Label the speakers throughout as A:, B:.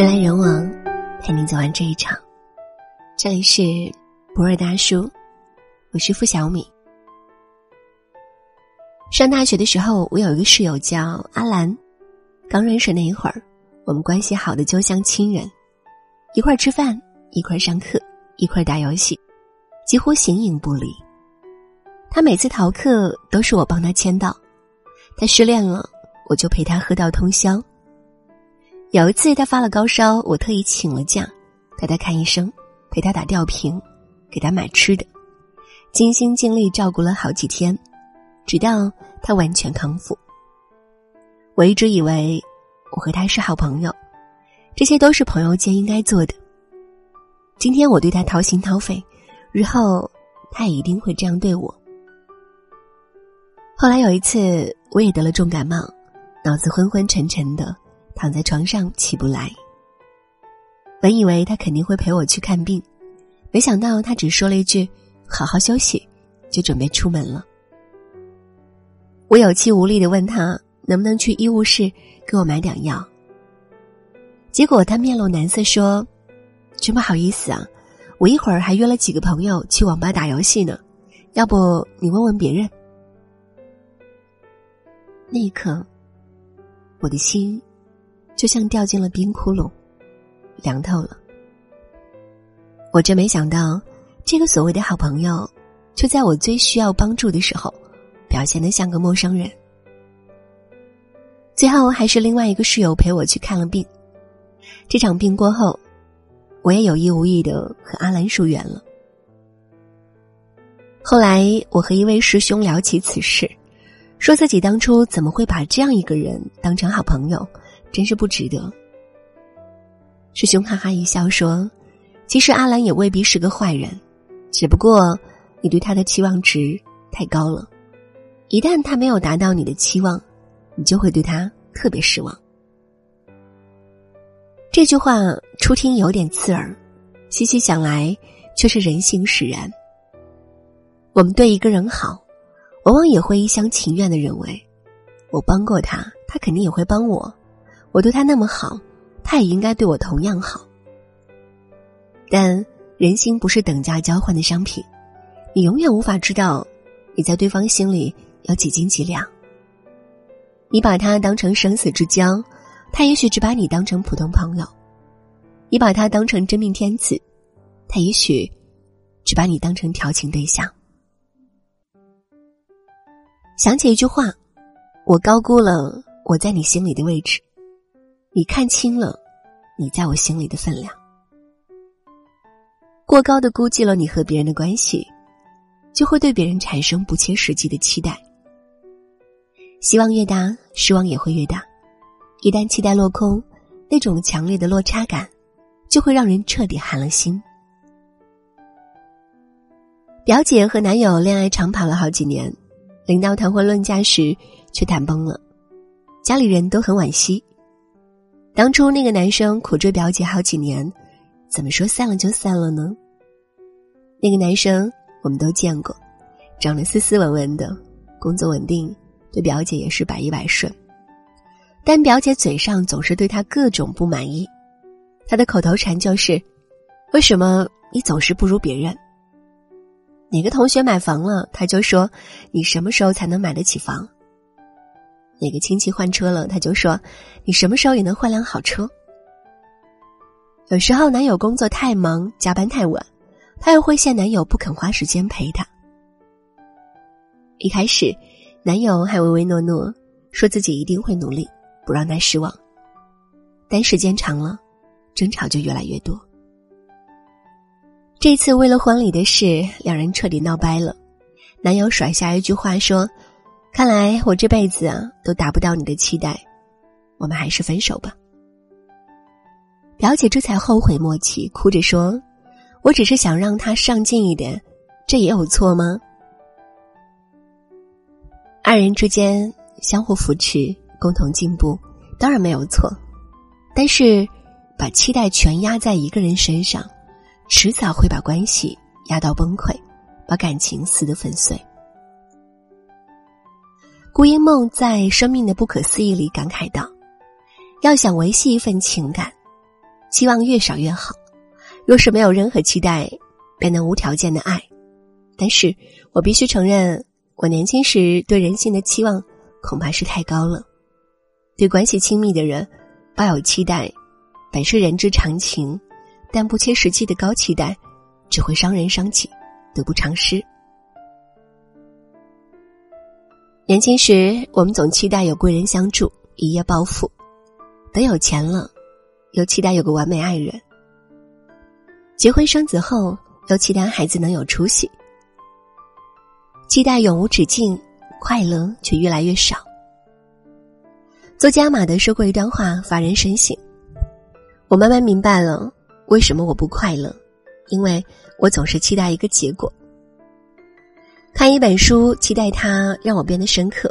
A: 人来人往，陪你走完这一场。这里是博尔大叔，我是付小米。上大学的时候，我有一个室友叫阿兰。刚认识那一会儿，我们关系好的就像亲人，一块吃饭，一块上课，一块打游戏，几乎形影不离。他每次逃课都是我帮他签到，他失恋了，我就陪他喝到通宵。有一次他发了高烧，我特意请了假，带他看医生，陪他打吊瓶，给他买吃的，尽心尽力照顾了好几天，直到他完全康复。我一直以为我和他是好朋友，这些都是朋友间应该做的。今天我对他掏心掏肺，日后他也一定会这样对我。后来有一次，我也得了重感冒，脑子昏昏沉沉的。躺在床上起不来。本以为他肯定会陪我去看病，没想到他只说了一句“好好休息”，就准备出门了。我有气无力的问他能不能去医务室给我买点药。结果他面露难色说：“真不好意思啊，我一会儿还约了几个朋友去网吧打游戏呢，要不你问问别人。”那一刻，我的心。就像掉进了冰窟窿，凉透了。我真没想到，这个所谓的好朋友，就在我最需要帮助的时候，表现的像个陌生人。最后还是另外一个室友陪我去看了病。这场病过后，我也有意无意的和阿兰疏远了。后来我和一位师兄聊起此事，说自己当初怎么会把这样一个人当成好朋友。真是不值得。师兄哈哈一笑说：“其实阿兰也未必是个坏人，只不过你对他的期望值太高了。一旦他没有达到你的期望，你就会对他特别失望。”这句话初听有点刺耳，细细想来却是人性使然。我们对一个人好，往往也会一厢情愿的认为，我帮过他，他肯定也会帮我。我对他那么好，他也应该对我同样好。但人心不是等价交换的商品，你永远无法知道你在对方心里有几斤几两。你把他当成生死之交，他也许只把你当成普通朋友；你把他当成真命天子，他也许只把你当成调情对象。想起一句话：“我高估了我在你心里的位置。”你看清了，你在我心里的分量。过高的估计了你和别人的关系，就会对别人产生不切实际的期待。希望越大，失望也会越大。一旦期待落空，那种强烈的落差感，就会让人彻底寒了心。表姐和男友恋爱长跑了好几年，临到谈婚论嫁时，却谈崩了，家里人都很惋惜。当初那个男生苦追表姐好几年，怎么说散了就散了呢？那个男生我们都见过，长得斯斯文文的，工作稳定，对表姐也是百依百顺。但表姐嘴上总是对他各种不满意，他的口头禅就是：“为什么你总是不如别人？”哪个同学买房了，他就说：“你什么时候才能买得起房？”哪个亲戚换车了，他就说：“你什么时候也能换辆好车？”有时候男友工作太忙，加班太晚，他又会嫌男友不肯花时间陪她。一开始，男友还唯唯诺诺，说自己一定会努力，不让她失望。但时间长了，争吵就越来越多。这次为了婚礼的事，两人彻底闹掰了。男友甩下一句话说。看来我这辈子啊都达不到你的期待，我们还是分手吧。表姐这才后悔莫及，哭着说：“我只是想让他上进一点，这也有错吗？”二人之间相互扶持，共同进步，当然没有错。但是，把期待全压在一个人身上，迟早会把关系压到崩溃，把感情撕得粉碎。顾英梦在《生命的不可思议》里感慨道：“要想维系一份情感，期望越少越好。若是没有任何期待，便能无条件的爱。但是我必须承认，我年轻时对人性的期望恐怕是太高了。对关系亲密的人抱有期待，本是人之常情，但不切实际的高期待，只会伤人伤己，得不偿失。年轻时，我们总期待有贵人相助，一夜暴富；等有钱了，又期待有个完美爱人；结婚生子后，又期待孩子能有出息。期待永无止境，快乐却越来越少。作家马德说过一段话，发人深省。我慢慢明白了为什么我不快乐，因为我总是期待一个结果。看一本书，期待它让我变得深刻；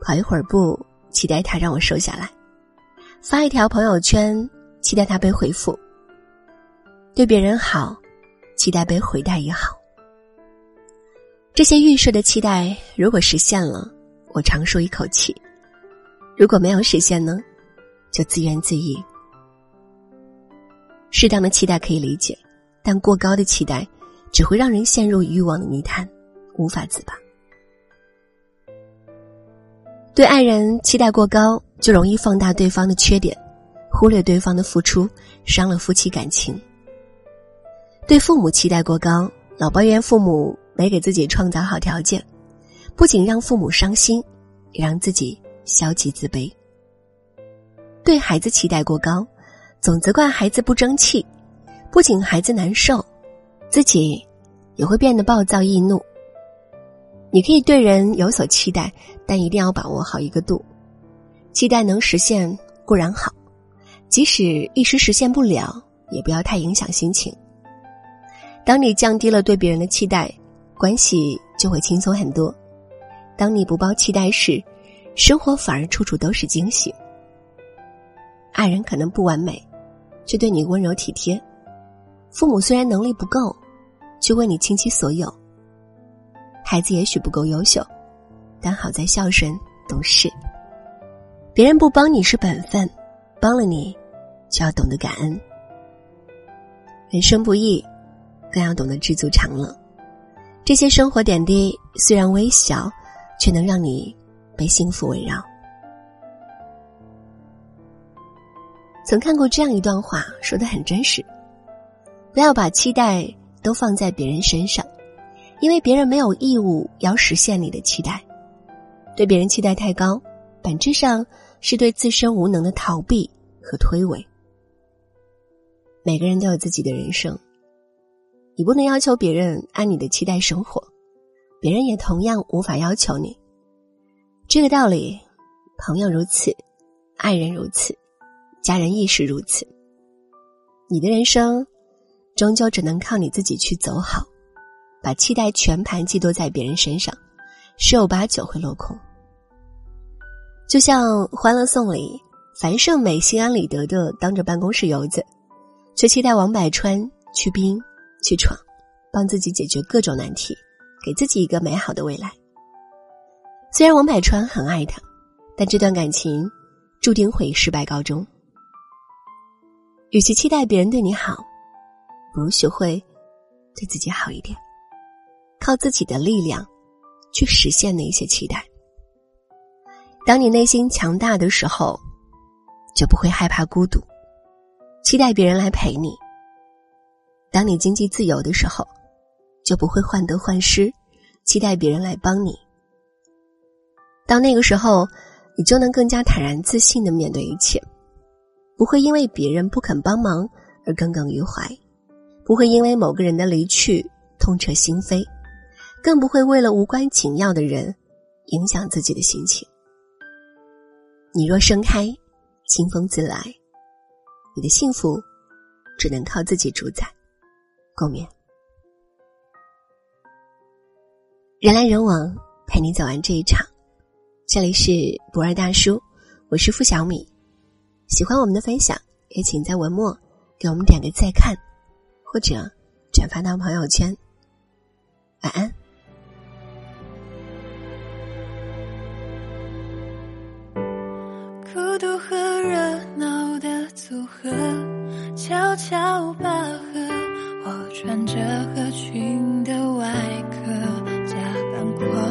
A: 跑一会儿步，期待它让我瘦下来；发一条朋友圈，期待它被回复；对别人好，期待被回待也好。这些预设的期待，如果实现了，我长舒一口气；如果没有实现呢，就自怨自艾。适当的期待可以理解，但过高的期待，只会让人陷入欲望的泥潭。无法自拔，对爱人期待过高，就容易放大对方的缺点，忽略对方的付出，伤了夫妻感情。对父母期待过高，老抱怨父母没给自己创造好条件，不仅让父母伤心，也让自己消极自卑。对孩子期待过高，总责怪孩子不争气，不仅孩子难受，自己也会变得暴躁易怒。你可以对人有所期待，但一定要把握好一个度。期待能实现固然好，即使一时实现不了，也不要太影响心情。当你降低了对别人的期待，关系就会轻松很多。当你不抱期待时，生活反而处处都是惊喜。爱人可能不完美，却对你温柔体贴；父母虽然能力不够，却为你倾其所有。孩子也许不够优秀，但好在孝顺懂事。别人不帮你是本分，帮了你，就要懂得感恩。人生不易，更要懂得知足常乐。这些生活点滴虽然微小，却能让你被幸福围绕。曾看过这样一段话，说的很真实：不要把期待都放在别人身上。因为别人没有义务要实现你的期待，对别人期待太高，本质上是对自身无能的逃避和推诿。每个人都有自己的人生，你不能要求别人按你的期待生活，别人也同样无法要求你。这个道理，朋友如此，爱人如此，家人亦是如此。你的人生，终究只能靠你自己去走好。把期待全盘寄托在别人身上，十有八九会落空。就像《欢乐颂》里，樊胜美心安理得的当着办公室游子，却期待王柏川去拼去闯，帮自己解决各种难题，给自己一个美好的未来。虽然王柏川很爱他，但这段感情注定会以失败告终。与其期待别人对你好，不如学会对自己好一点。靠自己的力量，去实现那些期待。当你内心强大的时候，就不会害怕孤独，期待别人来陪你。当你经济自由的时候，就不会患得患失，期待别人来帮你。到那个时候，你就能更加坦然自信的面对一切，不会因为别人不肯帮忙而耿耿于怀，不会因为某个人的离去痛彻心扉。更不会为了无关紧要的人影响自己的心情。你若盛开，清风自来。你的幸福只能靠自己主宰。共勉。人来人往，陪你走完这一场。这里是不二大叔，我是付小米。喜欢我们的分享，也请在文末给我们点个再看，或者转发到朋友圈。晚安。
B: 独和热闹的组合，悄悄拔河。我穿着合群的外壳，假扮过。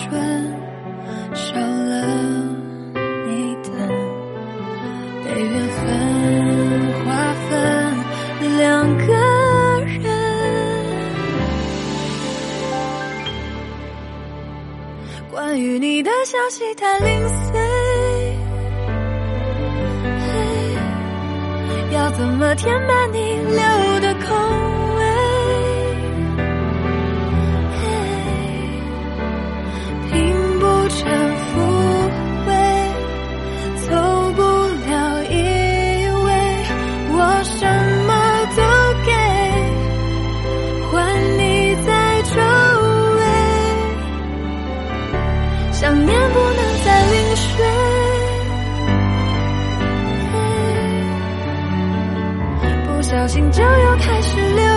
B: 春少了你的。被缘分划分两个人，关于你的消息太零碎，要怎么填满你留的空？小心就要开始流